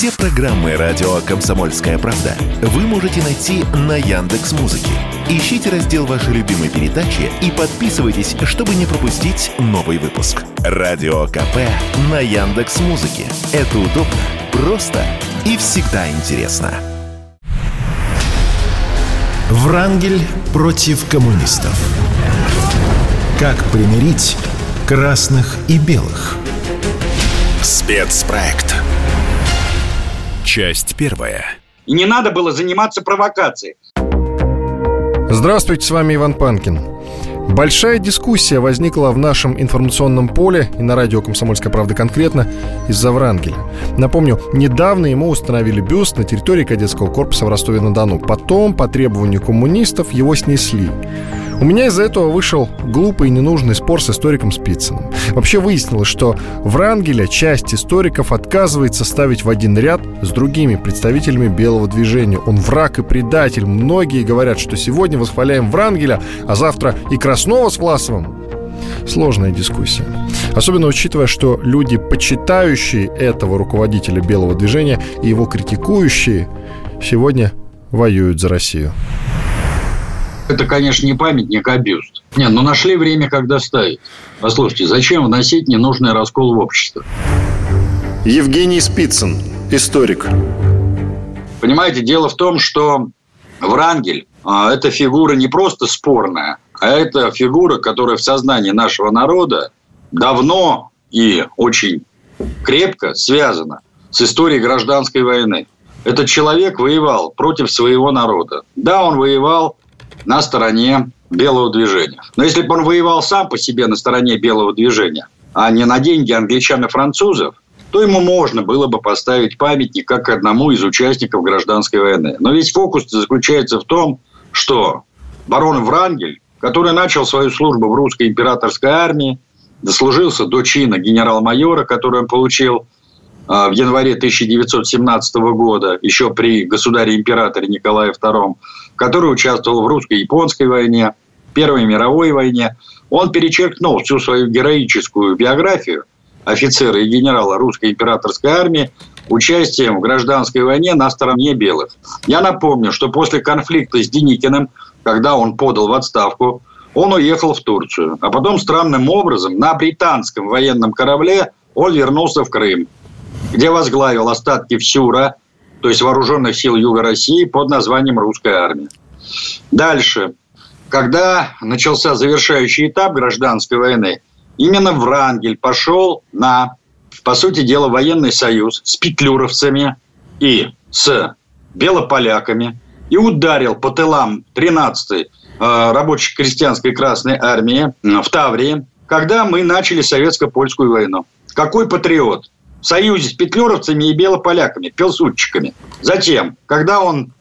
Все программы радио Комсомольская правда вы можете найти на Яндекс Музыке. Ищите раздел вашей любимой передачи и подписывайтесь, чтобы не пропустить новый выпуск. Радио КП на Яндекс Музыке. Это удобно, просто и всегда интересно. Врангель против коммунистов. Как примирить красных и белых? Спецпроект. Часть первая. И не надо было заниматься провокацией. Здравствуйте, с вами Иван Панкин. Большая дискуссия возникла в нашем информационном поле и на радио «Комсомольская правда» конкретно из-за Врангеля. Напомню, недавно ему установили бюст на территории кадетского корпуса в Ростове-на-Дону. Потом, по требованию коммунистов, его снесли. У меня из-за этого вышел глупый и ненужный спор с историком Спицыным. Вообще выяснилось, что Врангеля часть историков отказывается ставить в один ряд с другими представителями белого движения. Он враг и предатель. Многие говорят, что сегодня восхваляем Врангеля, а завтра и Краснова с Власовым. Сложная дискуссия. Особенно учитывая, что люди, почитающие этого руководителя белого движения и его критикующие, сегодня воюют за Россию. Это, конечно, не памятник, а бюст. Нет, ну нашли время, когда ставить. Послушайте, зачем вносить ненужный раскол в общество? Евгений Спицын, историк. Понимаете, дело в том, что Врангель а, – это фигура не просто спорная, а это фигура, которая в сознании нашего народа давно и очень крепко связана с историей гражданской войны. Этот человек воевал против своего народа. Да, он воевал на стороне белого движения. Но если бы он воевал сам по себе на стороне белого движения, а не на деньги англичан и французов, то ему можно было бы поставить памятник как одному из участников гражданской войны. Но весь фокус заключается в том, что барон Врангель, который начал свою службу в русской императорской армии, дослужился до чина генерал-майора, который он получил в январе 1917 года, еще при государе-императоре Николае II, который участвовал в русско-японской войне, Первой мировой войне. Он перечеркнул всю свою героическую биографию офицера и генерала русской императорской армии участием в гражданской войне на стороне белых. Я напомню, что после конфликта с Деникиным, когда он подал в отставку, он уехал в Турцию. А потом странным образом на британском военном корабле он вернулся в Крым где возглавил остатки ВСЮРа, то есть Вооруженных сил Юга России, под названием Русская армия. Дальше. Когда начался завершающий этап гражданской войны, именно Врангель пошел на, по сути дела, военный союз с петлюровцами и с белополяками и ударил по тылам 13-й э, рабоче-крестьянской Красной Армии в Таврии, когда мы начали советско-польскую войну. Какой патриот? В союзе с петлюровцами и белополяками, пилсудчиками. Затем, когда он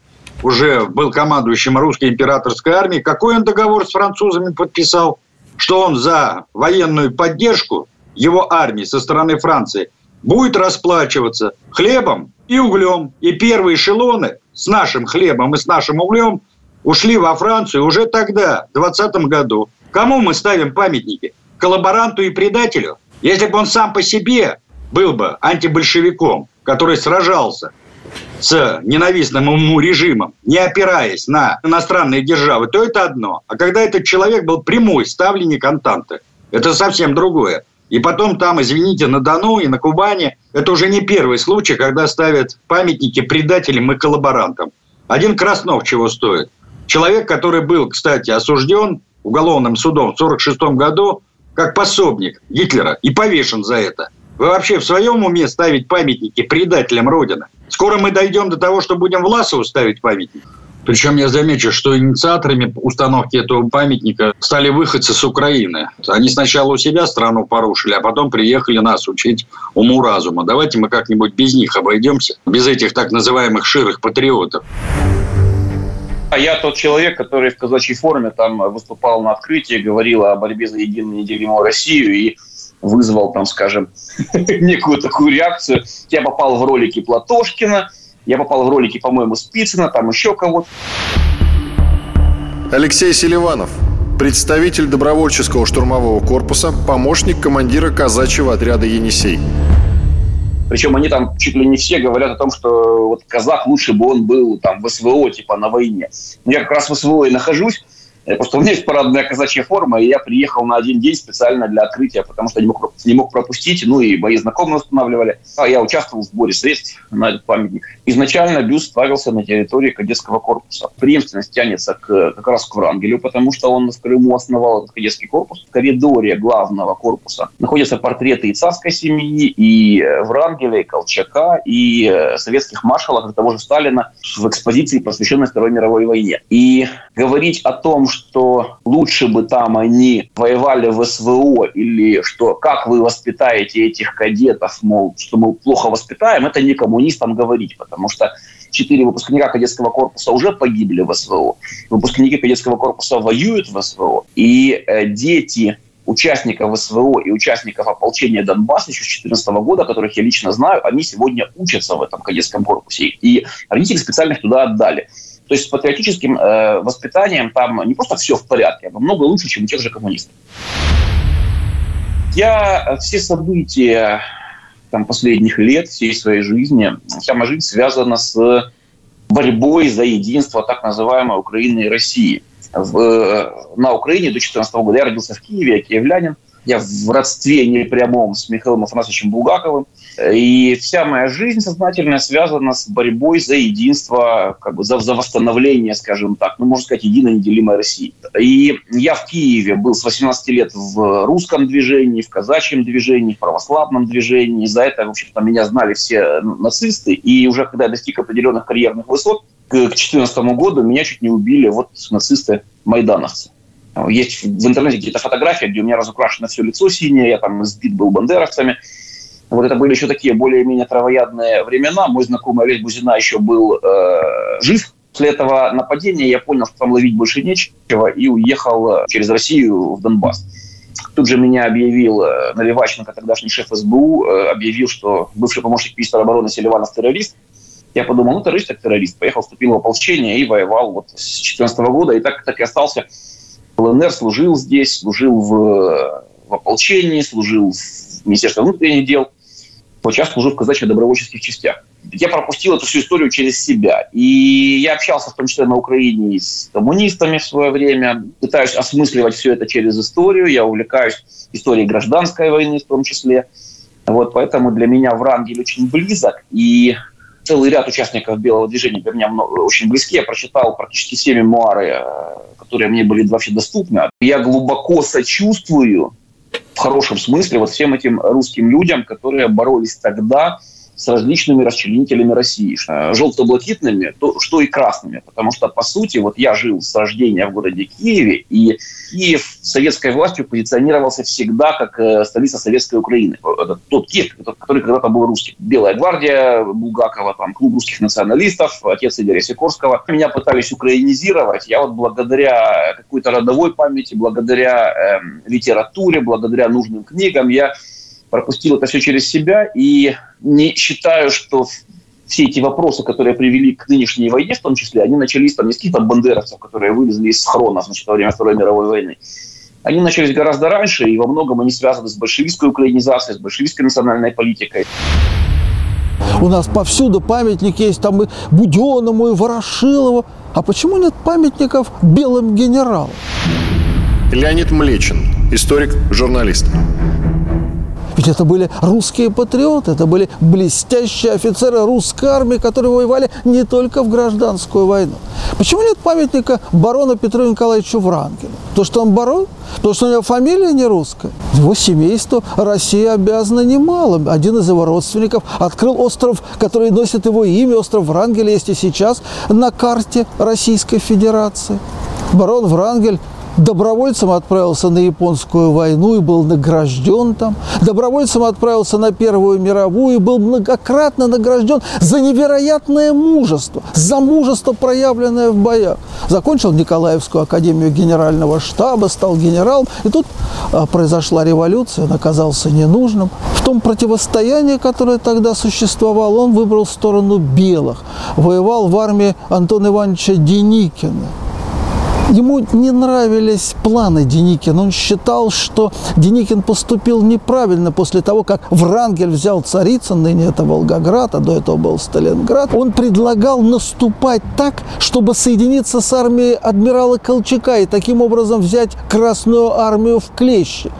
уже был командующим русской императорской армией, какой он договор с французами подписал? Что он за военную поддержку его армии со стороны Франции будет расплачиваться хлебом и углем. И первые эшелоны с нашим хлебом и с нашим углем ушли во Францию уже тогда, в 20 году. Кому мы ставим памятники? Коллаборанту и предателю? Если бы он сам по себе был бы антибольшевиком, который сражался с ненавистным ему режимом, не опираясь на иностранные державы, то это одно. А когда этот человек был прямой ставленник Антанты, это совсем другое. И потом там, извините, на Дону и на Кубани, это уже не первый случай, когда ставят памятники предателям и коллаборантам. Один Краснов чего стоит. Человек, который был, кстати, осужден уголовным судом в 1946 году как пособник Гитлера и повешен за это – вы вообще в своем уме ставить памятники предателям Родины? Скоро мы дойдем до того, что будем Власову ставить памятник. Причем я замечу, что инициаторами установки этого памятника стали выходцы с Украины. Они сначала у себя страну порушили, а потом приехали нас учить уму-разума. Давайте мы как-нибудь без них обойдемся, без этих так называемых ширых патриотов. А я тот человек, который в казачьей форме там выступал на открытии, говорил о борьбе за единую неделимую Россию и вызвал, там, скажем, некую такую реакцию. Я попал в ролики Платошкина, я попал в ролики, по-моему, Спицына, там еще кого-то. Алексей Селиванов, представитель добровольческого штурмового корпуса, помощник командира казачьего отряда «Енисей». Причем они там чуть ли не все говорят о том, что вот казах лучше бы он был там в СВО, типа на войне. Я как раз в СВО и нахожусь, просто у меня есть парадная казачья форма, и я приехал на один день специально для открытия, потому что не мог, не мог пропустить, ну и бои знакомые устанавливали. А я участвовал в сборе средств на этот памятник. Изначально бюст ставился на территории кадетского корпуса. Преемственность тянется к, как раз к Врангелю, потому что он в Крыму основал этот кадетский корпус. В коридоре главного корпуса находятся портреты и царской семьи, и Врангеля, и Колчака, и э, советских маршалов, и того же Сталина в экспозиции, посвященной Второй мировой войне. И говорить о том, что лучше бы там они воевали в СВО или что как вы воспитаете этих кадетов, мол, что мы плохо воспитаем, это не коммунистам говорить, потому что четыре выпускника кадетского корпуса уже погибли в СВО. Выпускники кадетского корпуса воюют в СВО. И э, дети участников СВО и участников ополчения Донбасса еще с 2014 года, которых я лично знаю, они сегодня учатся в этом кадетском корпусе. И родители специально их туда отдали. То есть с патриотическим э, воспитанием там не просто все в порядке, а намного лучше, чем у тех же коммунистов. Я все события там, последних лет, всей своей жизни, вся моя жизнь связана с борьбой за единство так называемой Украины и России. В, на Украине до 2014 года я родился в Киеве, я киевлянин. Я в родстве непрямом с Михаилом Афанасьевичем Булгаковым. И вся моя жизнь сознательно связана с борьбой за единство, как бы за, за восстановление, скажем так, ну, можно сказать, единой неделимой России. И я в Киеве был с 18 лет в русском движении, в казачьем движении, в православном движении. За это, в общем-то, меня знали все нацисты. И уже когда я достиг определенных карьерных высот, к 2014 году меня чуть не убили вот нацисты-майдановцы. Есть в интернете какие-то фотографии, где у меня разукрашено все лицо синее, я там сбит был бандеровцами. Вот это были еще такие более-менее травоядные времена. Мой знакомый Олег Бузина еще был э, жив. После этого нападения я понял, что там ловить больше нечего, и уехал э, через Россию в Донбасс. Тут же меня объявил э, Наливаченко, тогдашний шеф СБУ, э, объявил, что бывший помощник министра обороны Селиванов террорист. Я подумал, ну террорист так террорист. Поехал, вступил в ополчение и воевал вот с 2014 года. И так, так и остался в ЛНР, служил здесь, служил в, в ополчении, служил в Министерстве внутренних дел сейчас служу в казачьих добровольческих частях. Я пропустил эту всю историю через себя. И я общался в том числе на Украине с коммунистами в свое время, пытаюсь осмысливать все это через историю. Я увлекаюсь историей гражданской войны в том числе. Вот поэтому для меня Врангель очень близок. И целый ряд участников Белого движения для меня очень близки. Я прочитал практически все мемуары, э, которые мне были вообще доступны. Я глубоко сочувствую в хорошем смысле вот всем этим русским людям, которые боролись тогда с различными расчленителями России, желто-блакитными, то, что и красными. Потому что, по сути, вот я жил с рождения в городе Киеве, и Киев советской властью позиционировался всегда как э, столица советской Украины. Это тот Киев, который когда-то был русским. Белая гвардия Булгакова, там, клуб русских националистов, отец Игоря Сикорского. Меня пытались украинизировать. Я вот благодаря какой-то родовой памяти, благодаря э, литературе, благодаря нужным книгам, я пропустил это все через себя и не считаю, что все эти вопросы, которые привели к нынешней войне, в том числе, они начались там не с каких-то бандеровцев, которые вылезли из схрона значит, во время Второй мировой войны. Они начались гораздо раньше, и во многом они связаны с большевистской украинизацией, с большевистской национальной политикой. У нас повсюду памятник есть, там и Буденному, и Ворошилову. А почему нет памятников белым генералам? Леонид Млечин, историк, журналист. Ведь это были русские патриоты, это были блестящие офицеры русской армии, которые воевали не только в гражданскую войну. Почему нет памятника барону Петру Николаевичу Врангелю? То, что он барон? Потому что у него фамилия не русская. Его семейству Россия обязана немало. Один из его родственников открыл остров, который носит его имя, остров Врангеля, есть и сейчас на карте Российской Федерации. Барон Врангель Добровольцем отправился на японскую войну и был награжден там. Добровольцем отправился на Первую мировую и был многократно награжден за невероятное мужество, за мужество, проявленное в боях. Закончил Николаевскую академию генерального штаба, стал генералом. И тут а, произошла революция, он оказался ненужным. В том противостоянии, которое тогда существовало, он выбрал сторону белых. Воевал в армии Антона Ивановича Деникина. Ему не нравились планы Деникина. Он считал, что Деникин поступил неправильно после того, как Врангель взял Царицын, ныне это Волгоград, а до этого был Сталинград. Он предлагал наступать так, чтобы соединиться с армией адмирала Колчака и таким образом взять Красную армию в клещи.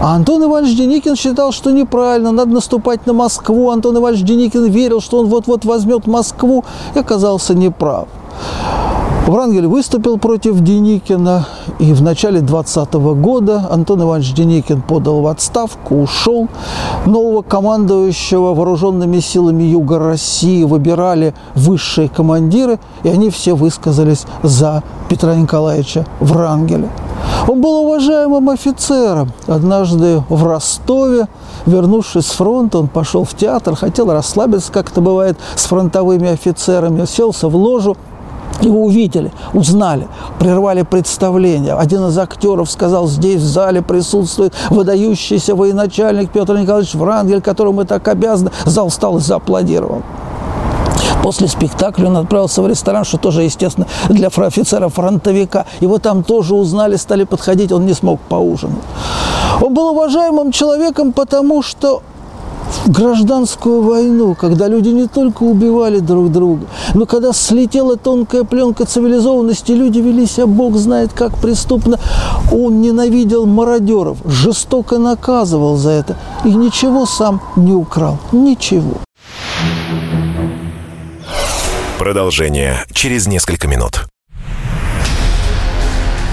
А Антон Иванович Деникин считал, что неправильно, надо наступать на Москву. Антон Иванович Деникин верил, что он вот-вот возьмет Москву и оказался неправ. Врангель выступил против Деникина, и в начале 20 года Антон Иванович Деникин подал в отставку, ушел. Нового командующего вооруженными силами Юга России выбирали высшие командиры, и они все высказались за Петра Николаевича Врангеля. Он был уважаемым офицером. Однажды в Ростове, вернувшись с фронта, он пошел в театр, хотел расслабиться, как это бывает с фронтовыми офицерами, селся в ложу, его увидели, узнали, прервали представление. Один из актеров сказал, здесь в зале присутствует выдающийся военачальник Петр Николаевич Врангель, которому мы так обязаны. Зал встал и зааплодировал. После спектакля он отправился в ресторан, что тоже, естественно, для офицера-фронтовика. Его там тоже узнали, стали подходить, он не смог поужинать. Он был уважаемым человеком, потому что гражданскую войну, когда люди не только убивали друг друга, но когда слетела тонкая пленка цивилизованности, люди вели себя, Бог знает как преступно. Он ненавидел мародеров, жестоко наказывал за это и ничего сам не украл. Ничего. Продолжение через несколько минут.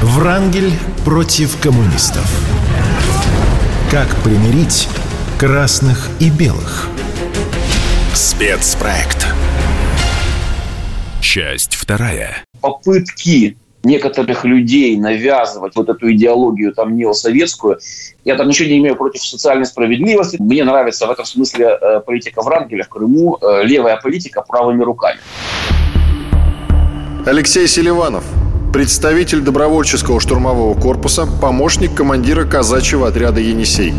Врангель против коммунистов. Как примирить красных и белых? Спецпроект. Часть вторая. Попытки некоторых людей навязывать вот эту идеологию там неосоветскую. Я там ничего не имею против социальной справедливости. Мне нравится в этом смысле э, политика Врангеля в Крыму, э, левая политика правыми руками. Алексей Селиванов, представитель добровольческого штурмового корпуса, помощник командира казачьего отряда «Енисей»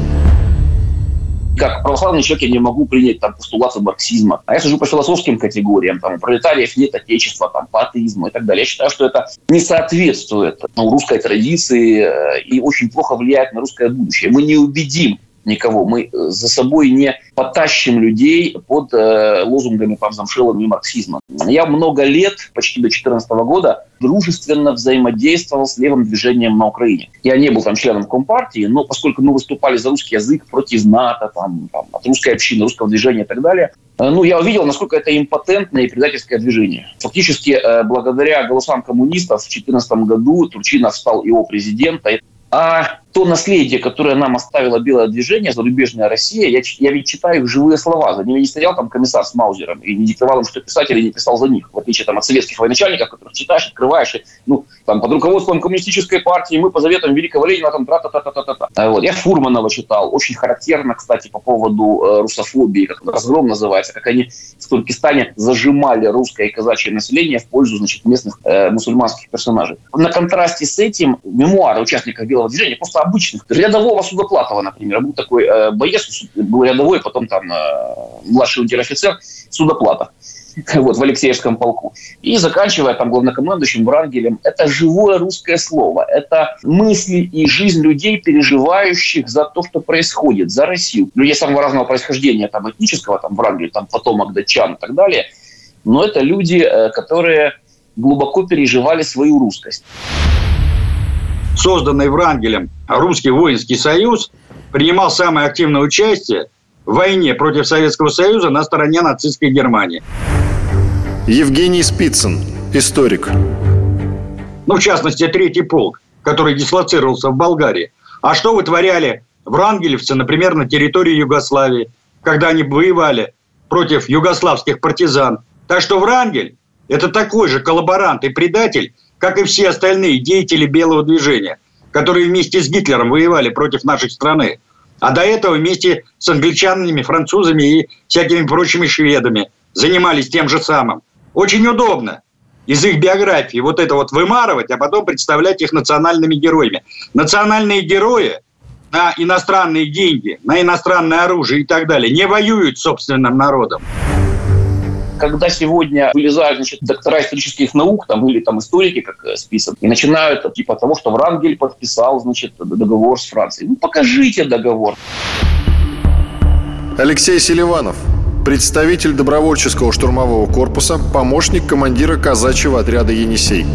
как православный человек я не могу принять там постулаты марксизма. А я сужу по философским категориям, там, у пролетариев нет отечества, там, по атеизму и так далее. Я считаю, что это не соответствует ну, русской традиции э, и очень плохо влияет на русское будущее. Мы не убедим никого. Мы э, за собой не потащим людей под э, лозунгами там, замшелыми марксизма. Я много лет, почти до 2014 года, дружественно взаимодействовал с левым движением на Украине. Я не был там членом Компартии, но поскольку мы выступали за русский язык против НАТО, там, там, от русской общины, русского движения и так далее, э, ну, я увидел, насколько это импотентное и предательское движение. Фактически, э, благодаря голосам коммунистов в 2014 году Турчинов стал его президентом. А то наследие, которое нам оставило белое движение, зарубежная Россия, я, я ведь читаю живые слова. За ними не стоял там комиссар с Маузером и не диктовал им, что писать или не писал за них. В отличие там, от советских военачальников, которых читаешь, открываешь, и, ну, там, под руководством коммунистической партии мы по заветам Великого Ленина там тра-та-та-та-та-та. А вот. Я Фурманова читал. Очень характерно, кстати, по поводу э, русофобии, как разгром называется, как они в Туркестане зажимали русское и казачье население в пользу значит, местных э, мусульманских персонажей. На контрасте с этим мемуары участников белого движения просто обычных. Рядового Судоплатова, например, был такой э, боец, был рядовой, потом там э, младший унтер-офицер Судоплатов вот, в Алексеевском полку. И заканчивая там главнокомандующим Врангелем, это живое русское слово, это мысли и жизнь людей, переживающих за то, что происходит, за Россию. Людей самого разного происхождения, там, этнического, там, Врангель, там, потомок датчан и так далее. Но это люди, э, которые глубоко переживали свою русскость созданный Врангелем Русский воинский союз, принимал самое активное участие в войне против Советского Союза на стороне нацистской Германии. Евгений Спицын, историк. Ну, в частности, третий полк, который дислоцировался в Болгарии. А что вытворяли врангелевцы, например, на территории Югославии, когда они воевали против югославских партизан. Так что Врангель – это такой же коллаборант и предатель, как и все остальные деятели белого движения, которые вместе с Гитлером воевали против нашей страны. А до этого вместе с англичанами, французами и всякими прочими шведами занимались тем же самым. Очень удобно из их биографии вот это вот вымарывать, а потом представлять их национальными героями. Национальные герои на иностранные деньги, на иностранное оружие и так далее не воюют с собственным народом. Когда сегодня вылезают значит, доктора исторических наук там, или там историки, как э, список, и начинают типа того, что Врангель подписал значит, договор с Францией. Ну, покажите договор. Алексей Селиванов, представитель добровольческого штурмового корпуса, помощник командира казачьего отряда «Енисей».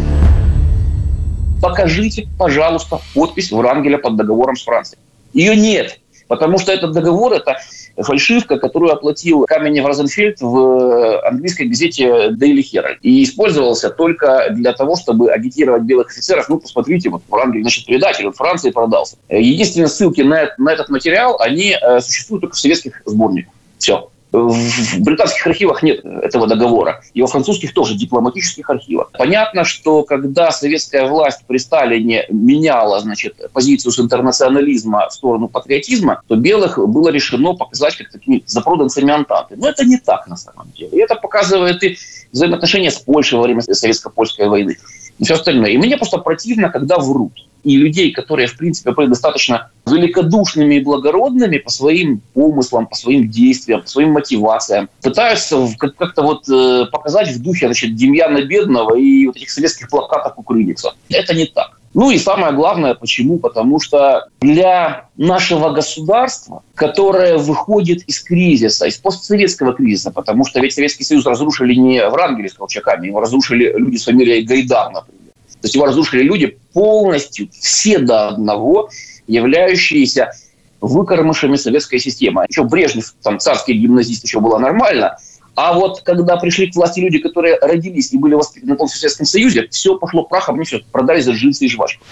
Покажите, пожалуйста, подпись Врангеля под договором с Францией. Ее нет, потому что этот договор – это фальшивка, которую оплатил Каменев Розенфельд в э, английской газете Daily Herald. И использовался только для того, чтобы агитировать белых офицеров. Ну, посмотрите, вот Врангель, значит, предатель, он Франции продался. Единственные ссылки на, на этот материал, они э, существуют только в советских сборниках. Все. В британских архивах нет этого договора. И во французских тоже дипломатических архивах. Понятно, что когда советская власть при Сталине меняла значит, позицию с интернационализма в сторону патриотизма, то белых было решено показать как такими запроданцами Антанты. Но это не так на самом деле. И это показывает и взаимоотношения с Польшей во время советско-польской войны. И все остальное. И мне просто противно, когда врут и людей, которые, в принципе, были достаточно великодушными и благородными по своим помыслам, по своим действиям, по своим мотивациям, пытаются как-то вот э, показать в духе значит, Демьяна Бедного и вот этих советских плакатов Кукрыникса. Это не так. Ну и самое главное, почему? Потому что для нашего государства, которое выходит из кризиса, из постсоветского кризиса, потому что ведь Советский Союз разрушили не Врангеля с Колчаками, его разрушили люди с фамилией Гайдар, например. То есть его разрушили люди полностью, все до одного, являющиеся выкормышами советской системы. Еще Брежнев, там, царский гимназист, еще было нормально. А вот когда пришли к власти люди, которые родились и были воспитаны в Советском Союзе, все пошло прахом, они все продали за джинсы и жвачку.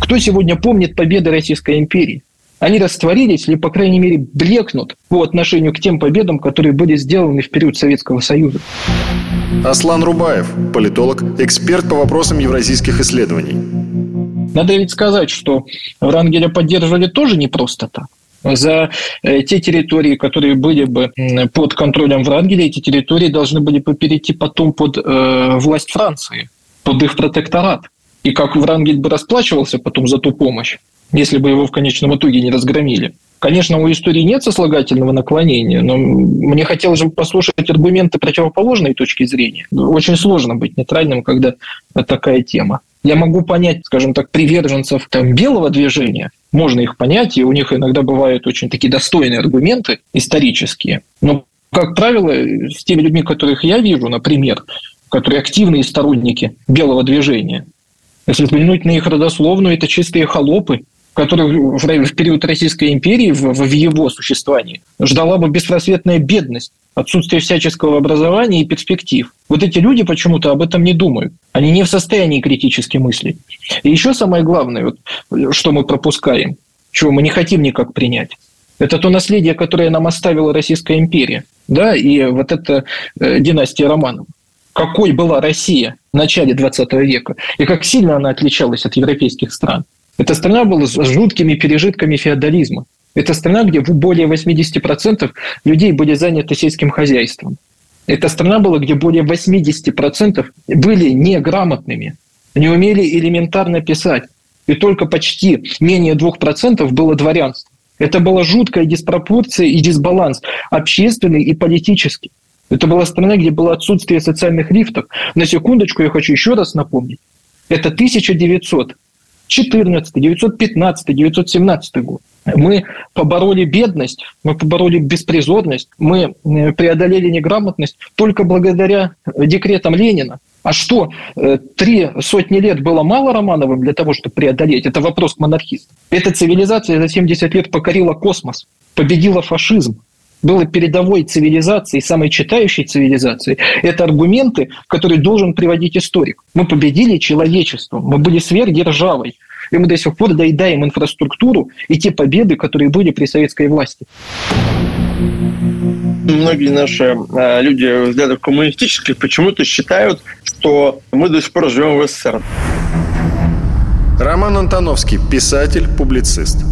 Кто сегодня помнит победы Российской империи? Они растворились или, по крайней мере, блекнут по отношению к тем победам, которые были сделаны в период Советского Союза. Аслан Рубаев, политолог, эксперт по вопросам евразийских исследований. Надо ведь сказать, что Врангеля поддерживали тоже не просто так. За э, те территории, которые были бы под контролем Врангеля, эти территории должны были бы перейти потом под э, власть Франции, под их протекторат. И как Врангель бы расплачивался потом за ту помощь, если бы его в конечном итоге не разгромили. Конечно, у истории нет сослагательного наклонения, но мне хотелось бы послушать аргументы противоположной точки зрения. Очень сложно быть нейтральным, когда такая тема. Я могу понять, скажем так, приверженцев там, белого движения, можно их понять, и у них иногда бывают очень такие достойные аргументы исторические. Но, как правило, с теми людьми, которых я вижу, например, которые активные сторонники белого движения, если взглянуть на их родословную, это чистые холопы, которых в период Российской империи, в, в его существовании, ждала бы беспросветная бедность, отсутствие всяческого образования и перспектив. Вот эти люди почему-то об этом не думают. Они не в состоянии критически мыслить. И еще самое главное, вот, что мы пропускаем, чего мы не хотим никак принять, это то наследие, которое нам оставила Российская империя. Да, и вот эта э, династия Романов. Какой была Россия в начале 20 века, и как сильно она отличалась от европейских стран. Эта страна была с жуткими пережитками феодализма. Это страна, где более 80% людей были заняты сельским хозяйством. Это страна была, где более 80% были неграмотными, не умели элементарно писать. И только почти менее 2% было дворянство. Это была жуткая диспропорция и дисбаланс общественный и политический. Это была страна, где было отсутствие социальных лифтов. На секундочку я хочу еще раз напомнить. Это 1900 914, 915, 917 год. Мы побороли бедность, мы побороли беспризорность, мы э, преодолели неграмотность только благодаря декретам Ленина. А что, э, три сотни лет было мало Романовым для того, чтобы преодолеть? Это вопрос к монархистам. Эта цивилизация за 70 лет покорила космос, победила фашизм, было передовой цивилизацией, самой читающей цивилизацией, это аргументы, которые должен приводить историк. Мы победили человечество, мы были сверхдержавой, и мы до сих пор доедаем инфраструктуру и те победы, которые были при советской власти. Многие наши э, люди взглядов коммунистических почему-то считают, что мы до сих пор живем в СССР. Роман Антоновский, писатель, публицист.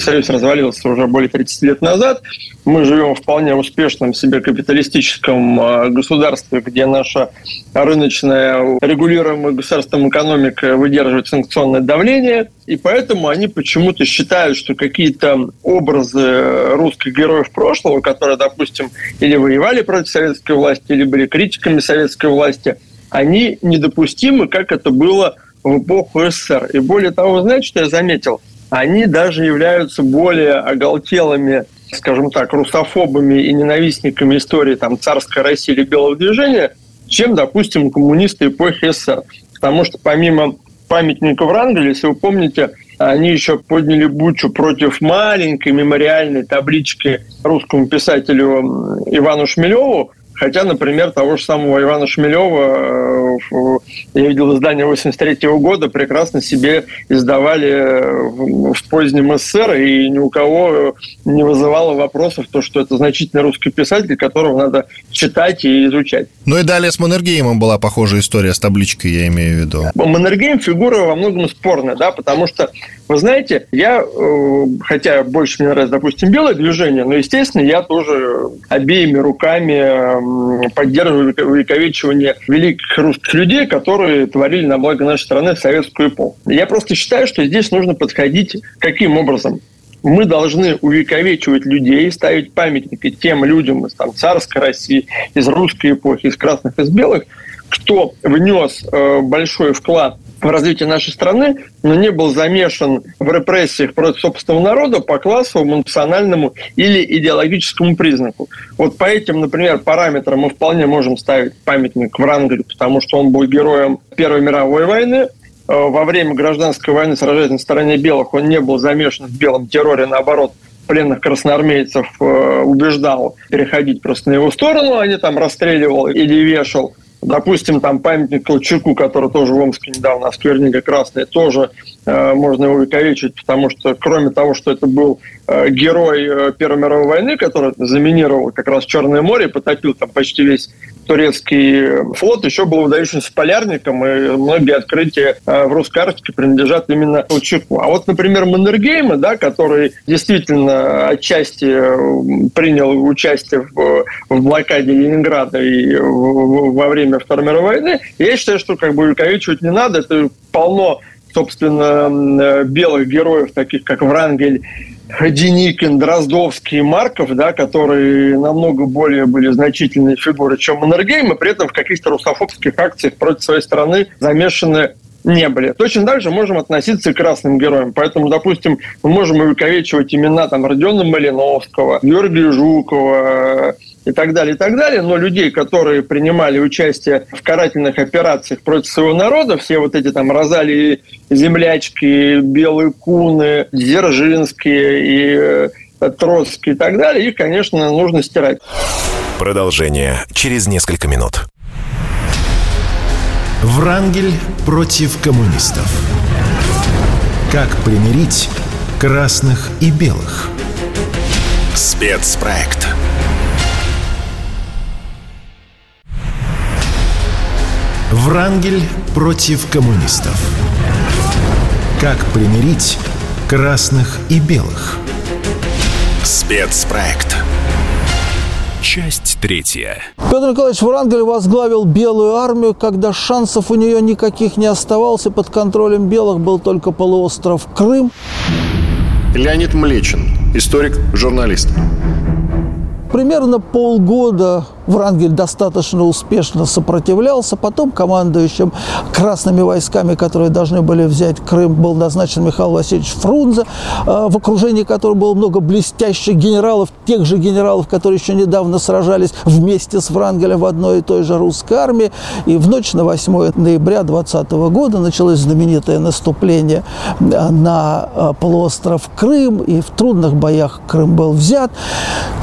Союз развалился уже более 30 лет назад. Мы живем в вполне успешном себе капиталистическом а, государстве, где наша рыночная, регулируемая государством экономика выдерживает санкционное давление. И поэтому они почему-то считают, что какие-то образы русских героев прошлого, которые, допустим, или воевали против советской власти, или были критиками советской власти, они недопустимы, как это было в эпоху СССР. И более того, знаете, что я заметил? Они даже являются более оголтелыми скажем так, русофобами и ненавистниками истории там, царской России или белого движения, чем, допустим, коммунисты эпохи СССР. Потому что помимо памятника Врангеля, если вы помните, они еще подняли бучу против маленькой мемориальной таблички русскому писателю Ивану Шмелеву, Хотя, например, того же самого Ивана Шмелева, э, я видел издание 83 года, прекрасно себе издавали в позднем СССР, и ни у кого не вызывало вопросов то, что это значительный русский писатель, которого надо читать и изучать. Ну и далее с Маннергеймом была похожая история с табличкой, я имею в виду. Маннергейм фигура во многом спорная, да, потому что вы знаете, я, э, хотя больше мне нравится, допустим, белое движение, но, естественно, я тоже обеими руками поддерживаю увековечивание великих русских людей, которые творили на благо нашей страны советскую эпоху. Я просто считаю, что здесь нужно подходить каким образом? мы должны увековечивать людей, ставить памятники тем людям из там, царской России, из русской эпохи, из красных, из белых, кто внес э, большой вклад в развитие нашей страны, но не был замешан в репрессиях против собственного народа по классовому, национальному или идеологическому признаку. Вот по этим, например, параметрам мы вполне можем ставить памятник Врангелю, потому что он был героем Первой мировой войны, э, во время гражданской войны сражаясь на стороне белых, он не был замешан в белом терроре, наоборот, пленных красноармейцев э, убеждал переходить просто на его сторону, они там расстреливал или вешал. Допустим, там памятник Колчаку, который тоже в Омске недавно, скверника красная, тоже э, можно его увековечить, потому что кроме того, что это был э, герой э, Первой мировой войны, который заминировал как раз Черное море, потопил там почти весь турецкий флот еще был выдающимся полярником, и многие открытия э, в русской Арктике принадлежат именно Колчаку. А вот, например, Маннергейма, да, который действительно отчасти э, принял участие в, в блокаде Ленинграда и во время Второй мировой войны, я считаю, что как бы увековечивать не надо, это полно собственно, э, белых героев, таких как Врангель Деникин, Дроздовский, Марков, да, которые намного более были значительные фигуры, чем Маннергейм, и при этом в каких-то русофобских акциях против своей страны замешаны не были. Точно так же можем относиться к красным героям. Поэтому, допустим, мы можем увековечивать имена там Родиона Малиновского, Георгия Жукова, и так далее, и так далее. Но людей, которые принимали участие в карательных операциях против своего народа, все вот эти там Розалии, Землячки, Белые Куны, Дзержинские и э, Троцкий и так далее, их, конечно, нужно стирать. Продолжение через несколько минут. Врангель против коммунистов. Как примирить красных и белых? Спецпроект. Врангель против коммунистов. Как примирить красных и белых? Спецпроект. Часть третья. Петр Николаевич Врангель возглавил Белую армию, когда шансов у нее никаких не оставалось, под контролем белых был только полуостров Крым. Леонид Млечин, историк, журналист. Примерно полгода Врангель достаточно успешно сопротивлялся. Потом командующим красными войсками, которые должны были взять Крым, был назначен Михаил Васильевич Фрунзе, э, в окружении которого было много блестящих генералов, тех же генералов, которые еще недавно сражались вместе с Врангелем в одной и той же русской армии. И в ночь на 8 ноября 2020 года началось знаменитое наступление э, на э, полуостров Крым, и в трудных боях Крым был взят.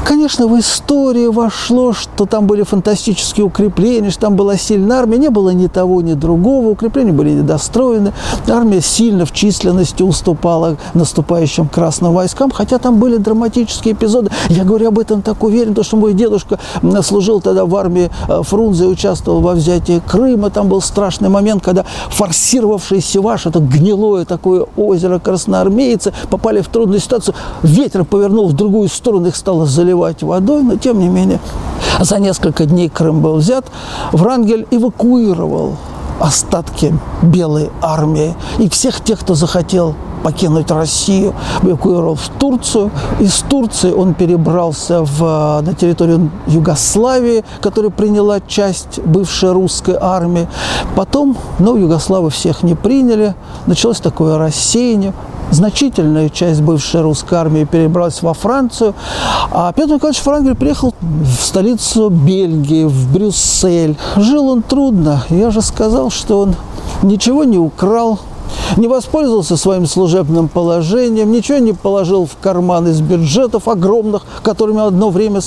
Конечно, в историю вошло, что там там были фантастические укрепления, что там была сильная армия. Не было ни того, ни другого. Укрепления были недостроены. Армия сильно в численности уступала наступающим красным войскам, хотя там были драматические эпизоды. Я говорю об этом так уверен, потому что мой дедушка служил тогда в армии э, Фрунзе, участвовал во взятии Крыма. Там был страшный момент, когда форсировавший Севаш, это гнилое такое озеро красноармейцы, попали в трудную ситуацию. Ветер повернул в другую сторону, их стало заливать водой, но тем не менее за несколько дней Крым был взят. Врангель эвакуировал остатки белой армии и всех тех, кто захотел покинуть Россию, эвакуировал в Турцию. Из Турции он перебрался в, на территорию Югославии, которая приняла часть бывшей русской армии. Потом, ну, Югославы всех не приняли, началось такое рассеяние значительная часть бывшей русской армии перебралась во Францию, а Петр Николаевич Франгель приехал в столицу Бельгии, в Брюссель. Жил он трудно. Я же сказал, что он ничего не украл, не воспользовался своим служебным положением, ничего не положил в карман из бюджетов огромных, которыми одно время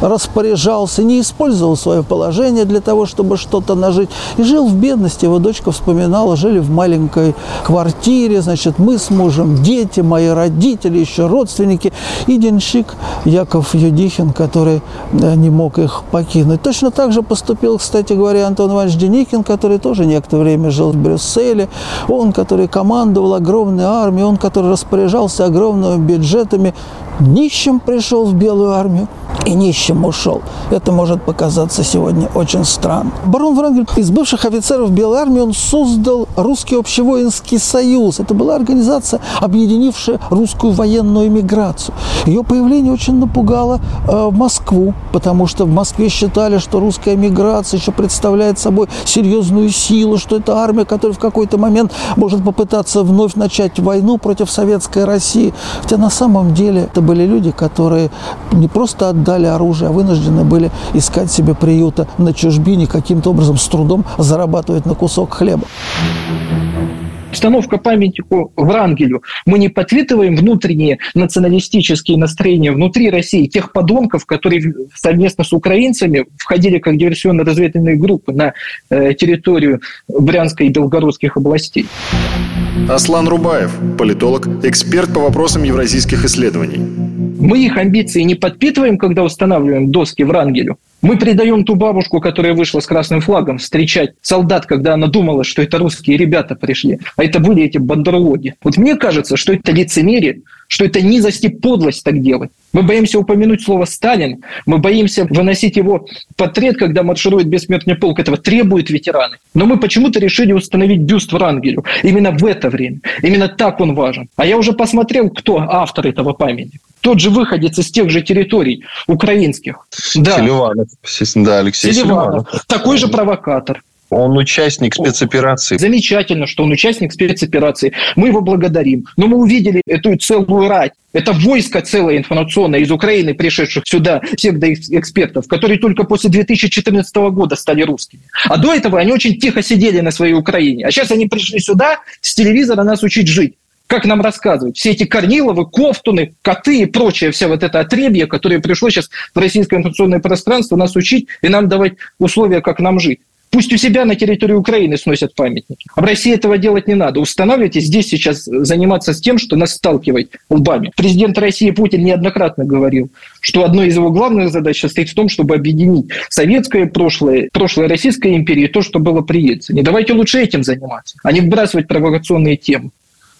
распоряжался, не использовал свое положение для того, чтобы что-то нажить. И жил в бедности. Его дочка вспоминала, жили в маленькой квартире, значит, мы с мужем, дети, мои родители, еще родственники, и денщик Яков Юдихин, который э, не мог их покинуть. Точно так же поступил, кстати говоря, Антон Иванович Деникин, который тоже некоторое время жил в Брюсселе. Он, который командовал огромной армией, он, который распоряжался огромными бюджетами, нищим пришел в Белую армию и нищим ушел. Это может показаться сегодня очень странно. Барон Врангель из бывших офицеров Белой армии он создал Русский общевоинский союз. Это была организация, объединившая русскую военную эмиграцию. Ее появление очень напугало э, Москву, потому что в Москве считали, что русская эмиграция еще представляет собой серьезную силу, что это армия, которая в какой-то момент может попытаться вновь начать войну против советской России. Хотя на самом деле это были люди, которые не просто отдали оружие, а вынуждены были искать себе приюта на чужбине, каким-то образом с трудом зарабатывать на кусок хлеба установка памятнику Врангелю. Мы не подпитываем внутренние националистические настроения внутри России, тех подонков, которые совместно с украинцами входили как диверсионно-разведывательные группы на э, территорию Брянской и Белгородских областей. Аслан Рубаев, политолог, эксперт по вопросам евразийских исследований. Мы их амбиции не подпитываем, когда устанавливаем доски Врангелю. Мы предаем ту бабушку, которая вышла с красным флагом встречать солдат, когда она думала, что это русские ребята пришли, а это были эти бандерлоги. Вот мне кажется, что это лицемерие, что это низость и подлость так делать. Мы боимся упомянуть слово «Сталин», мы боимся выносить его портрет, когда марширует бессмертный полк. Этого требуют ветераны. Но мы почему-то решили установить бюст Врангелю именно в это время. Именно так он важен. А я уже посмотрел, кто автор этого памятника. Тот же выходец из тех же территорий украинских. Да. Селиванов, да, Алексей Селиванов. Селиванов. Такой же провокатор. Он участник спецоперации. Замечательно, что он участник спецоперации. Мы его благодарим. Но мы увидели эту целую рать. Это войско целое информационное из Украины, пришедших сюда, псевдоэкспертов, которые только после 2014 года стали русскими. А до этого они очень тихо сидели на своей Украине. А сейчас они пришли сюда с телевизора нас учить жить как нам рассказывают, все эти Корниловы, Кофтуны, коты и прочее, вся вот это отребье, которое пришло сейчас в российское информационное пространство, нас учить и нам давать условия, как нам жить. Пусть у себя на территории Украины сносят памятники. А в России этого делать не надо. Устанавливайте здесь сейчас заниматься с тем, что нас сталкивает лбами. Президент России Путин неоднократно говорил, что одной из его главных задач состоит в том, чтобы объединить советское прошлое, прошлое Российской империи и то, что было при Ельцине. Давайте лучше этим заниматься, а не вбрасывать провокационные темы.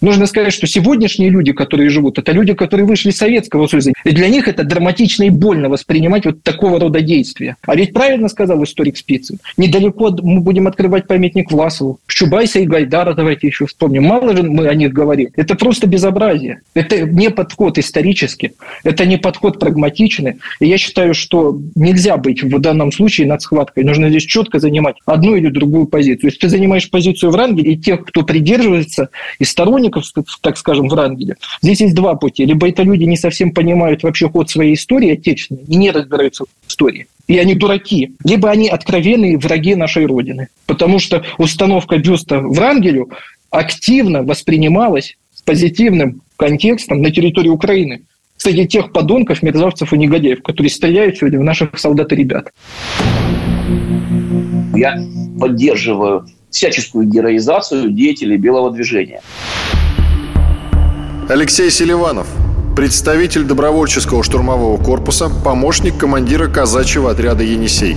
Нужно сказать, что сегодняшние люди, которые живут, это люди, которые вышли из Советского Союза. И для них это драматично и больно воспринимать вот такого рода действия. А ведь правильно сказал историк Спицын. Недалеко мы будем открывать памятник Власову. Чубайса и Гайдара давайте еще вспомним. Мало же мы о них говорим. Это просто безобразие. Это не подход исторический. Это не подход прагматичный. И я считаю, что нельзя быть в данном случае над схваткой. Нужно здесь четко занимать одну или другую позицию. Если ты занимаешь позицию в ранге, и тех, кто придерживается, и сторонник союзников, так скажем, в Рангеле. Здесь есть два пути. Либо это люди не совсем понимают вообще ход своей истории отечественной не разбираются в истории. И они дураки. Либо они откровенные враги нашей Родины. Потому что установка бюста в Рангелю активно воспринималась с позитивным контекстом на территории Украины среди тех подонков, мерзавцев и негодяев, которые стреляют сегодня в наших солдат и ребят. Я поддерживаю всяческую героизацию деятелей белого движения. Алексей Селиванов, представитель добровольческого штурмового корпуса, помощник командира казачьего отряда «Енисей».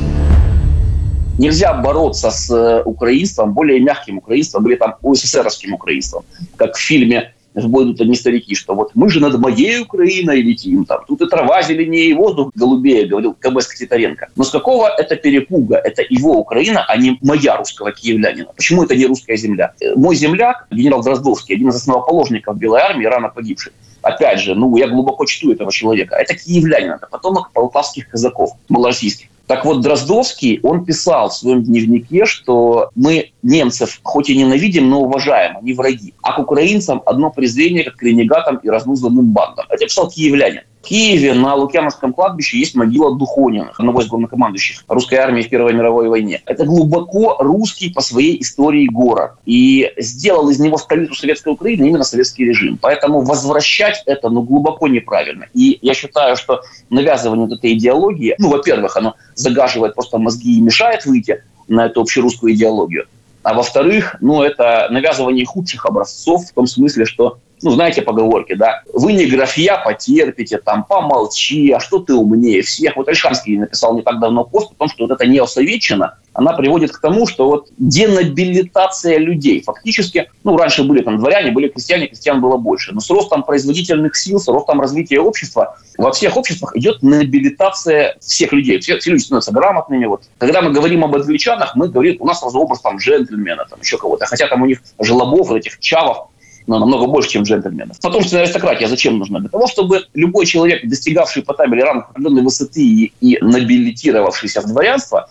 Нельзя бороться с э, украинством, более мягким украинством или там УССРовским украинством, как в фильме в бой идут одни старики, что вот мы же над моей Украиной летим, там, тут и трава зеленее, и воздух голубее, говорил КБС Титаренко. Но с какого это перепуга? Это его Украина, а не моя русского киевлянина. Почему это не русская земля? Э, мой земляк, генерал Дроздовский, один из основоположников Белой армии, рано погибший, опять же, ну, я глубоко чту этого человека. Это киевлянин, это потомок полтавских казаков, малороссийских. Так вот, Дроздовский, он писал в своем дневнике, что мы немцев хоть и ненавидим, но уважаем, они враги. А к украинцам одно презрение, как к ренегатам и разнузданным бандам. Это писал киевлянин. Киеве на Лукьяновском кладбище есть могила Духониных, одного из главнокомандующих русской армии в Первой мировой войне. Это глубоко русский по своей истории город. И сделал из него столицу Советской Украины именно советский режим. Поэтому возвращать это ну, глубоко неправильно. И я считаю, что навязывание вот этой идеологии, ну, во-первых, оно загаживает просто мозги и мешает выйти на эту общерусскую идеологию. А во-вторых, ну, это навязывание худших образцов в том смысле, что ну, знаете поговорки, да, вы не графья, потерпите, там, помолчи, а что ты умнее всех. Вот Альшанский написал не так давно пост о том, что вот эта неосоветчина, она приводит к тому, что вот денобилитация людей. Фактически, ну, раньше были там дворяне, были крестьяне, крестьян было больше. Но с ростом производительных сил, с ростом развития общества, во всех обществах идет нобилитация всех людей. Все, все люди становятся грамотными. Вот. Когда мы говорим об англичанах, мы говорим, у нас сразу образ там джентльмена, там еще кого-то. Хотя там у них желобов, этих чавов, но намного больше, чем джентльменов. Потомственная аристократия зачем нужна? Для того, чтобы любой человек, достигавший по табели ранг определенной высоты и, и нобилитировавшийся в дворянство,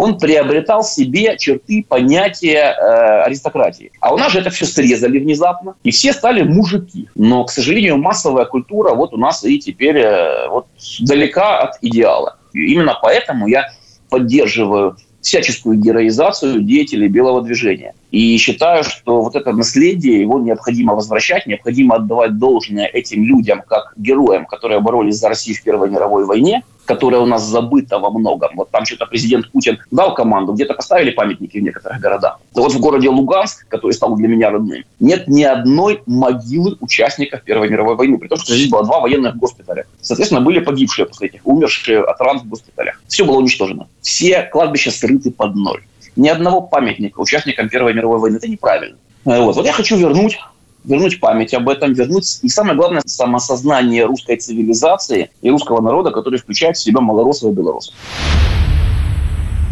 он приобретал себе черты понятия э, аристократии. А у нас же это все срезали внезапно, и все стали мужики. Но, к сожалению, массовая культура вот у нас и теперь э, вот далека от идеала. И именно поэтому я поддерживаю всяческую героизацию деятелей белого движения. И считаю, что вот это наследие, его необходимо возвращать, необходимо отдавать должное этим людям, как героям, которые боролись за Россию в Первой мировой войне, которая у нас забыта во многом. Вот там что-то президент Путин дал команду, где-то поставили памятники в некоторых городах. Вот в городе Луганск, который стал для меня родным, нет ни одной могилы участников Первой мировой войны, при том, что здесь было два военных госпиталя. Соответственно, были погибшие после этих, умершие от ран в госпиталях. Все было уничтожено. Все кладбища срыты под ноль ни одного памятника участникам Первой мировой войны. Это неправильно. Вот, вот я хочу вернуть вернуть память об этом, вернуть, и самое главное, самосознание русской цивилизации и русского народа, который включает в себя малоросов и белорусов.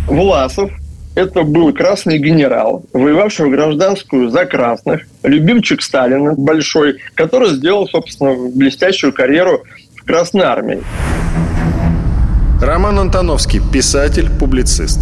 Власов это был красный генерал, воевавший в гражданскую за красных, любимчик Сталина большой, который сделал, собственно, блестящую карьеру в Красной армии. Роман Антоновский, писатель, публицист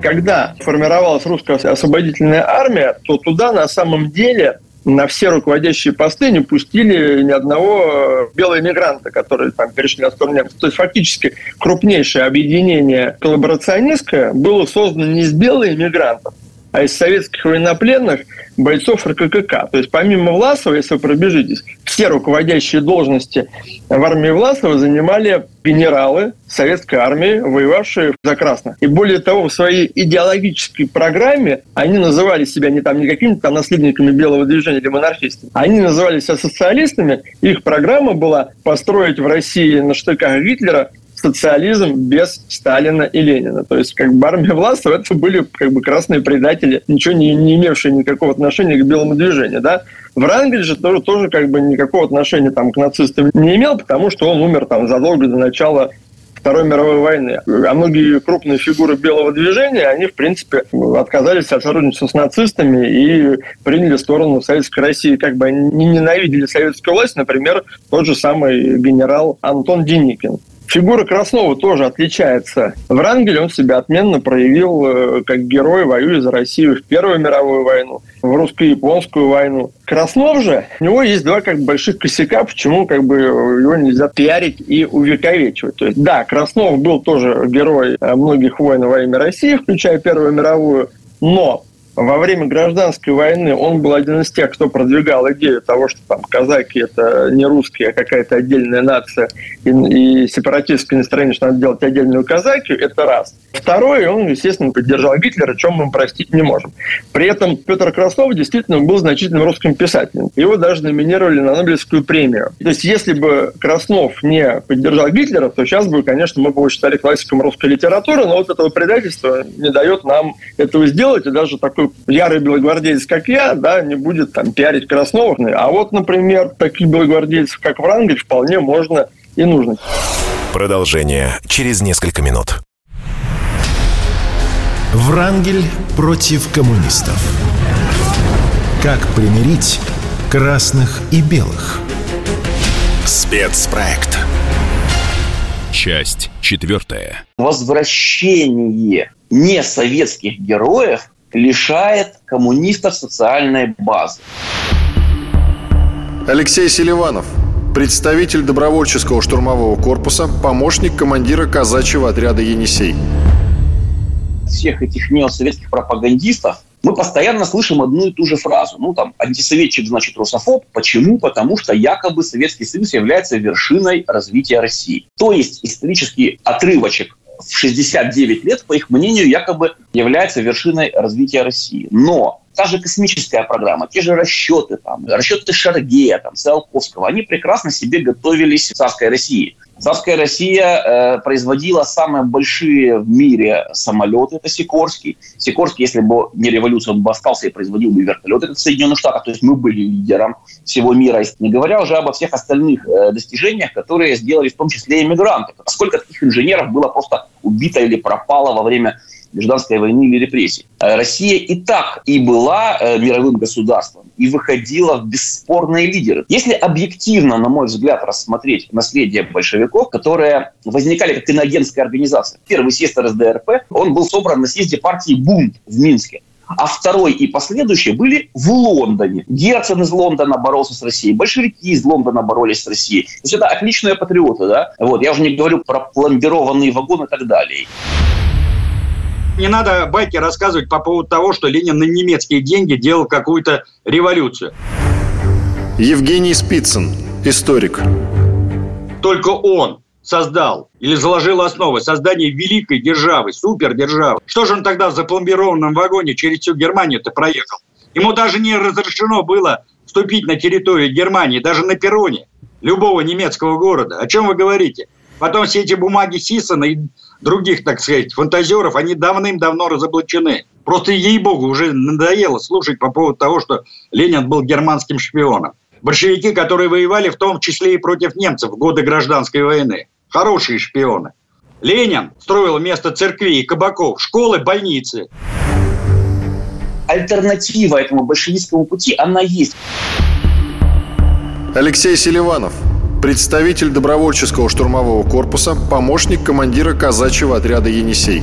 когда формировалась русская освободительная армия, то туда на самом деле на все руководящие посты не пустили ни одного э, белого иммигранта, которые там перешли на сторону немцев. То есть фактически крупнейшее объединение коллаборационистское было создано не из белых иммигрантов, а из советских военнопленных бойцов РККК. То есть помимо Власова, если вы пробежитесь, все руководящие должности в армии Власова занимали генералы советской армии, воевавшие за красных. И более того, в своей идеологической программе они называли себя не, там, не какими-то там наследниками белого движения или монархистами. Они называли себя социалистами. Их программа была построить в России на штыках Гитлера социализм без Сталина и Ленина. То есть как бы армия Власова это были как бы красные предатели, ничего не, не имевшие никакого отношения к белому движению. Да? Врангель же тоже, тоже как бы никакого отношения там, к нацистам не имел, потому что он умер там задолго до начала Второй мировой войны. А многие крупные фигуры белого движения, они, в принципе, отказались от сотрудничества с нацистами и приняли сторону Советской России. Как бы они ненавидели советскую власть, например, тот же самый генерал Антон Деникин. Фигура Краснова тоже отличается. В Рангеле он себя отменно проявил э, как герой, воюя за Россию в Первую мировую войну, в русско-японскую войну. Краснов же, у него есть два как бы больших косяка, почему как бы его нельзя пиарить и увековечивать. То есть, да, Краснов был тоже герой э, многих войн во имя России, включая Первую мировую, но во время гражданской войны он был один из тех, кто продвигал идею того, что там казаки – это не русские, а какая-то отдельная нация, и, и сепаратистское настроение, что надо делать отдельную казакию, это раз. Второе, он, естественно, поддержал Гитлера, чем мы простить не можем. При этом Петр Краснов действительно был значительным русским писателем. Его даже номинировали на Нобелевскую премию. То есть, если бы Краснов не поддержал Гитлера, то сейчас бы, конечно, мы бы его считали классиком русской литературы, но вот этого предательства не дает нам этого сделать, и даже такой ярый белогвардеец, как я, да, не будет там пиарить Красновых. А вот, например, таких белогвардейцев, как Врангель, вполне можно и нужно. Продолжение через несколько минут. Врангель против коммунистов. Как примирить красных и белых? Спецпроект. Часть четвертая. Возвращение несоветских героев лишает коммунистов социальной базы. Алексей Селиванов, представитель добровольческого штурмового корпуса, помощник командира казачьего отряда «Енисей» всех этих неосоветских пропагандистов мы постоянно слышим одну и ту же фразу. Ну, там, антисоветчик, значит, русофоб. Почему? Потому что якобы Советский Союз является вершиной развития России. То есть исторический отрывочек в 69 лет, по их мнению, якобы является вершиной развития России. Но та же космическая программа, те же расчеты, там, расчеты Шаргея, там, Циолковского, они прекрасно себе готовились в царской России. Царская Россия э, производила самые большие в мире самолеты, это Сикорский. Сикорский, если бы не революция, он бы остался и производил бы вертолеты, это Соединенных Штатах. То есть мы были лидером всего мира, не говоря уже обо всех остальных э, достижениях, которые сделали в том числе иммигранты. Сколько таких инженеров было просто убито или пропало во время гражданской войны или репрессий. Э, Россия и так и была э, мировым государством, и выходила в бесспорные лидеры. Если объективно, на мой взгляд, рассмотреть наследие большевиков, которые возникали как иноагентская организация. Первый съезд РСДРП, он был собран на съезде партии «Бунт» в Минске а второй и последующие были в Лондоне. Герцен из Лондона боролся с Россией, большевики из Лондона боролись с Россией. То есть это отличные патриоты, да? Вот, я уже не говорю про пломбированные вагоны и так далее не надо байки рассказывать по поводу того, что Ленин на немецкие деньги делал какую-то революцию. Евгений Спицын, историк. Только он создал или заложил основы создания великой державы, супердержавы. Что же он тогда в запломбированном вагоне через всю Германию-то проехал? Ему даже не разрешено было вступить на территорию Германии, даже на перроне любого немецкого города. О чем вы говорите? Потом все эти бумаги Сисона и других, так сказать, фантазеров, они давным-давно разоблачены. Просто, ей-богу, уже надоело слушать по поводу того, что Ленин был германским шпионом. Большевики, которые воевали в том числе и против немцев в годы гражданской войны. Хорошие шпионы. Ленин строил вместо церквей и кабаков школы, больницы. Альтернатива этому большевистскому пути, она есть. Алексей Селиванов, представитель добровольческого штурмового корпуса, помощник командира казачьего отряда «Енисей».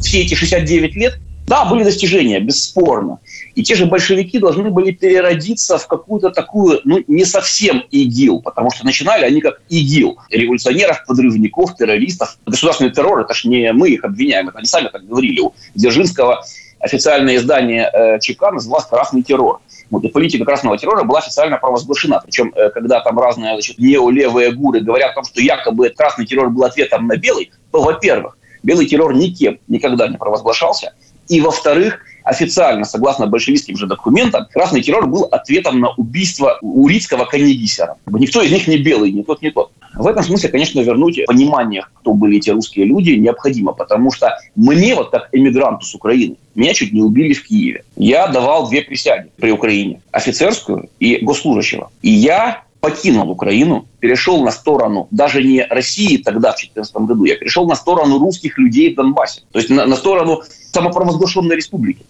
Все эти 69 лет, да, были достижения, бесспорно. И те же большевики должны были переродиться в какую-то такую, ну, не совсем ИГИЛ, потому что начинали они как ИГИЛ. Революционеров, подрывников, террористов. Государственный террор, это ж не мы их обвиняем, это они сами так говорили. У Дзержинского официальное издание э, ЧК называлось «Красный террор». Вот, и политика красного террора была официально провозглашена. Причем, э, когда там разные значит, неолевые гуры говорят о том, что якобы красный террор был ответом на белый, то, во-первых, белый террор никем никогда не провозглашался. И, во-вторых, официально, согласно большевистским же документам, красный террор был ответом на убийство Урицкого Канегисера. Никто из них не белый, ни тот, ни тот. В этом смысле, конечно, вернуть понимание, кто были эти русские люди, необходимо, потому что мне, вот как эмигранту с Украины, меня чуть не убили в Киеве. Я давал две присяги при Украине, офицерскую и госслужащего. И я покинул Украину, перешел на сторону даже не России тогда, в 2014 году, я перешел на сторону русских людей в Донбассе. То есть на, на сторону самопровозглашенной республики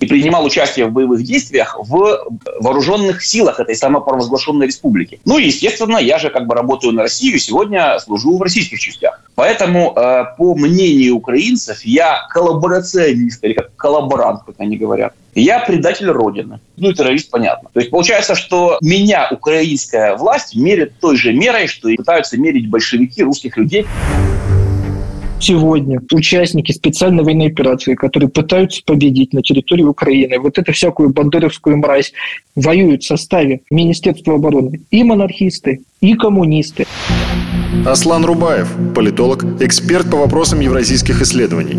и принимал участие в боевых действиях в вооруженных силах этой самопровозглашенной республики. Ну и, естественно, я же как бы работаю на Россию, сегодня служу в российских частях. Поэтому, э, по мнению украинцев, я коллаборационист, или как коллаборант, как они говорят. Я предатель Родины. Ну и террорист, понятно. То есть получается, что меня украинская власть мерит той же мерой, что и пытаются мерить большевики русских людей. Сегодня участники специальной военной операции, которые пытаются победить на территории Украины, вот эту всякую бандеровскую мразь, воюют в составе Министерства обороны. И монархисты, и коммунисты. Аслан Рубаев, политолог, эксперт по вопросам евразийских исследований.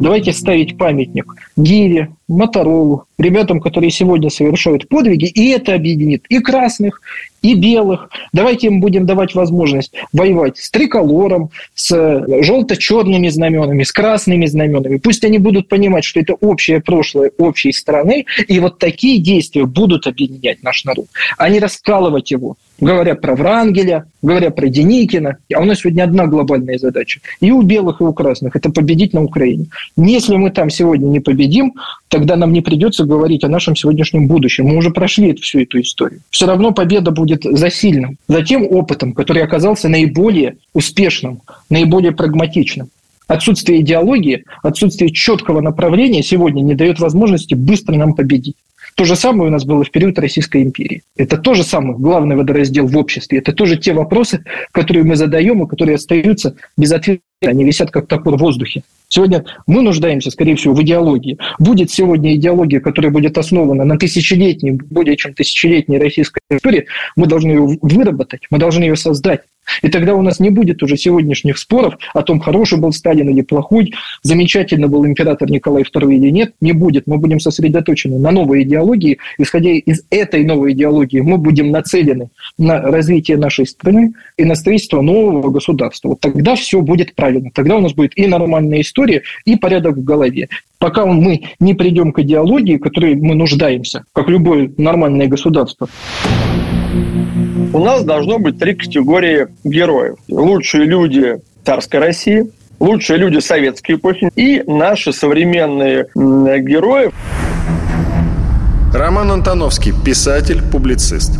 Давайте ставить памятник Гире, Моторолу, ребятам, которые сегодня совершают подвиги, и это объединит и красных, и белых. Давайте им будем давать возможность воевать с триколором, с желто-черными знаменами, с красными знаменами. Пусть они будут понимать, что это общее прошлое общей страны, и вот такие действия будут объединять наш народ, а не раскалывать его говоря про Врангеля, говоря про Деникина. А у нас сегодня одна глобальная задача. И у белых, и у красных. Это победить на Украине. Если мы там сегодня не победим, тогда нам не придется говорить о нашем сегодняшнем будущем. Мы уже прошли всю эту историю. Все равно победа будет за сильным, за тем опытом, который оказался наиболее успешным, наиболее прагматичным. Отсутствие идеологии, отсутствие четкого направления сегодня не дает возможности быстро нам победить. То же самое у нас было в период Российской империи. Это тоже самый главный водораздел в обществе. Это тоже те вопросы, которые мы задаем и которые остаются без ответа. Они висят как топор в воздухе. Сегодня мы нуждаемся, скорее всего, в идеологии. Будет сегодня идеология, которая будет основана на тысячелетней, более чем тысячелетней российской истории, мы должны ее выработать, мы должны ее создать. И тогда у нас не будет уже сегодняшних споров о том, хороший был Сталин или плохой, замечательно был император Николай II или нет, не будет. Мы будем сосредоточены на новой идеологии. Исходя из этой новой идеологии, мы будем нацелены на развитие нашей страны и на строительство нового государства. Вот тогда все будет правильно. Тогда у нас будет и нормальная история, и порядок в голове. Пока мы не придем к идеологии, которой мы нуждаемся, как любое нормальное государство у нас должно быть три категории героев. Лучшие люди царской России, лучшие люди советской эпохи и наши современные герои. Роман Антоновский, писатель, публицист.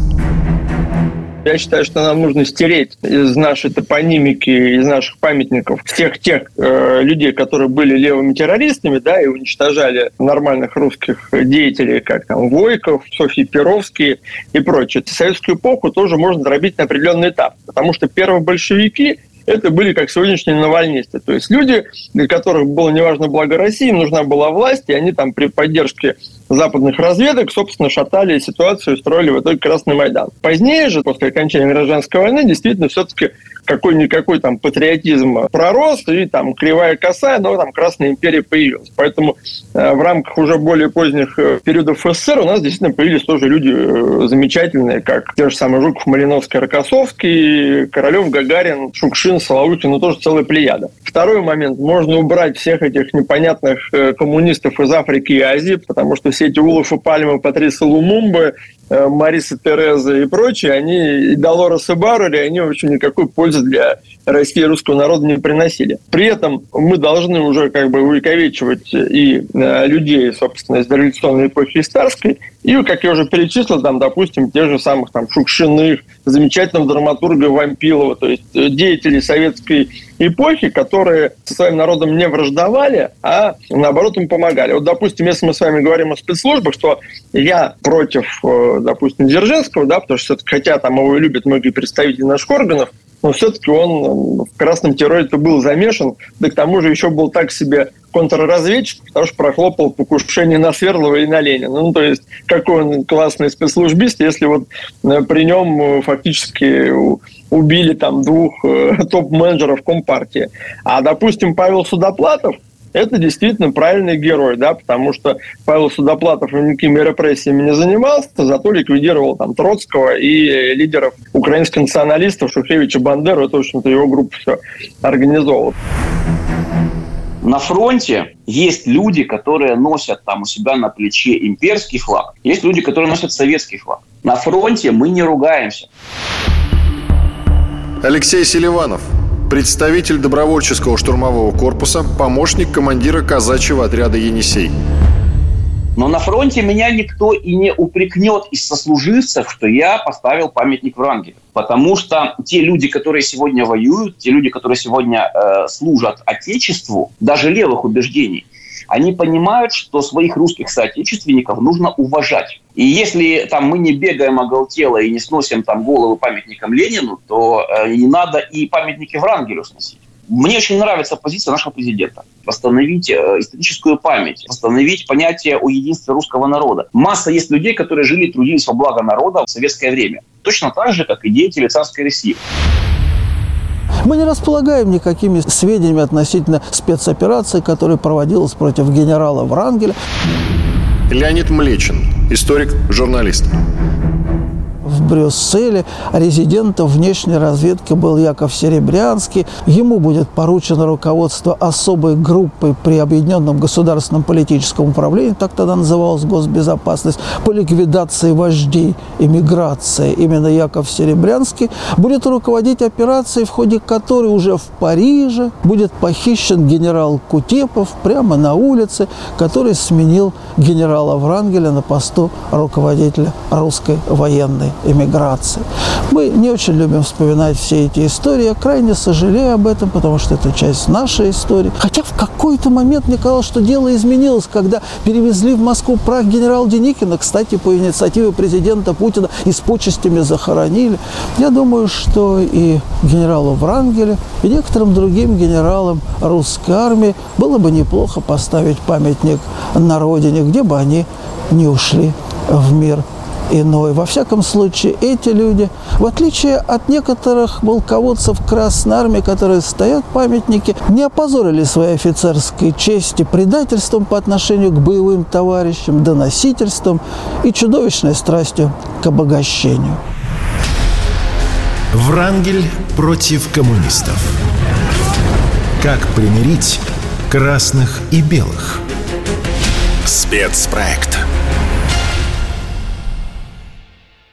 Я считаю, что нам нужно стереть из нашей топонимики, из наших памятников всех тех э, людей, которые были левыми террористами, да, и уничтожали нормальных русских деятелей, как там Войков, Софий Перовский и прочее. Советскую эпоху тоже можно дробить на определенный этап, потому что первые большевики это были как сегодняшние навальнисты. То есть люди, для которых было неважно благо России, им нужна была власть, и они там при поддержке западных разведок, собственно, шатали ситуацию и строили в итоге Красный Майдан. Позднее же, после окончания гражданской войны, действительно, все-таки какой-никакой там патриотизм пророс, и там кривая косая, но там Красная империя появилась. Поэтому э, в рамках уже более поздних э, периодов СССР у нас действительно появились тоже люди э, замечательные, как те же самые Жуков, Малиновский, Рокоссовский, Королев, Гагарин, Шукшин, Соловухин, ну тоже целая плеяда. Второй момент. Можно убрать всех этих непонятных коммунистов из Африки и Азии, потому что все эти и Пальмы, Патриса Лумумбы, Мариса Тереза и прочие, они, и Долорес и Баррери, они вообще никакой пользы для России русского народа не приносили. При этом мы должны уже как бы увековечивать и э, людей, собственно, из революционной эпохи Старской, и, как я уже перечислил, там, допустим, те же самых там Шукшиных, замечательного драматурга Вампилова, то есть э, деятелей советской эпохи, которые со своим народом не враждовали, а наоборот им помогали. Вот, допустим, если мы с вами говорим о спецслужбах, что я против, э, допустим, Дзержинского, да, потому что хотя там его любят многие представители наших органов, но все-таки он в красном терроре был замешан, да к тому же еще был так себе контрразведчик, потому что прохлопал покушение на Свердлова и на Ленина. Ну, то есть, какой он классный спецслужбист, если вот э, при нем э, фактически убили там двух э, топ-менеджеров Компартии. А, допустим, Павел Судоплатов – это действительно правильный герой, да, потому что Павел Судоплатов никакими репрессиями не занимался, зато ликвидировал там Троцкого и лидеров украинских националистов Шухевича Бандеру, это, в общем-то, его группа все организовала. На фронте есть люди, которые носят там у себя на плече имперский флаг, есть люди, которые носят советский флаг. На фронте мы не ругаемся. Алексей Селиванов, представитель добровольческого штурмового корпуса, помощник командира казачьего отряда «Енисей». Но на фронте меня никто и не упрекнет из сослуживцев, что я поставил памятник Врангелю. Потому что те люди, которые сегодня воюют, те люди, которые сегодня э, служат Отечеству, даже левых убеждений, они понимают, что своих русских соотечественников нужно уважать. И если там мы не бегаем оголтело и не сносим там головы памятникам Ленину, то э, не надо и памятники Врангелю сносить. Мне очень нравится позиция нашего президента. Восстановить э, историческую память, восстановить понятие о единстве русского народа. Масса есть людей, которые жили и трудились во благо народа в советское время. Точно так же, как и деятели царской России. Мы не располагаем никакими сведениями относительно спецоперации, которая проводилась против генерала Врангеля. Леонид Млечин, историк, журналист в Брюсселе. Резидентом внешней разведки был Яков Серебрянский. Ему будет поручено руководство особой группой при Объединенном государственном политическом управлении, так тогда называлась госбезопасность, по ликвидации вождей эмиграции. Именно Яков Серебрянский будет руководить операцией, в ходе которой уже в Париже будет похищен генерал Кутепов прямо на улице, который сменил генерала Врангеля на посту руководителя русской военной эмиграции. Мы не очень любим вспоминать все эти истории. Я крайне сожалею об этом, потому что это часть нашей истории. Хотя в какой-то момент мне казалось, что дело изменилось, когда перевезли в Москву прах генерала Деникина, кстати, по инициативе президента Путина, и с почестями захоронили. Я думаю, что и генералу Врангелю, и некоторым другим генералам русской армии было бы неплохо поставить памятник на родине, где бы они не ушли в мир иной. Во всяком случае, эти люди, в отличие от некоторых полководцев Красной Армии, которые стоят памятники, не опозорили своей офицерской чести предательством по отношению к боевым товарищам, доносительством и чудовищной страстью к обогащению. Врангель против коммунистов. Как примирить красных и белых? Спецпроект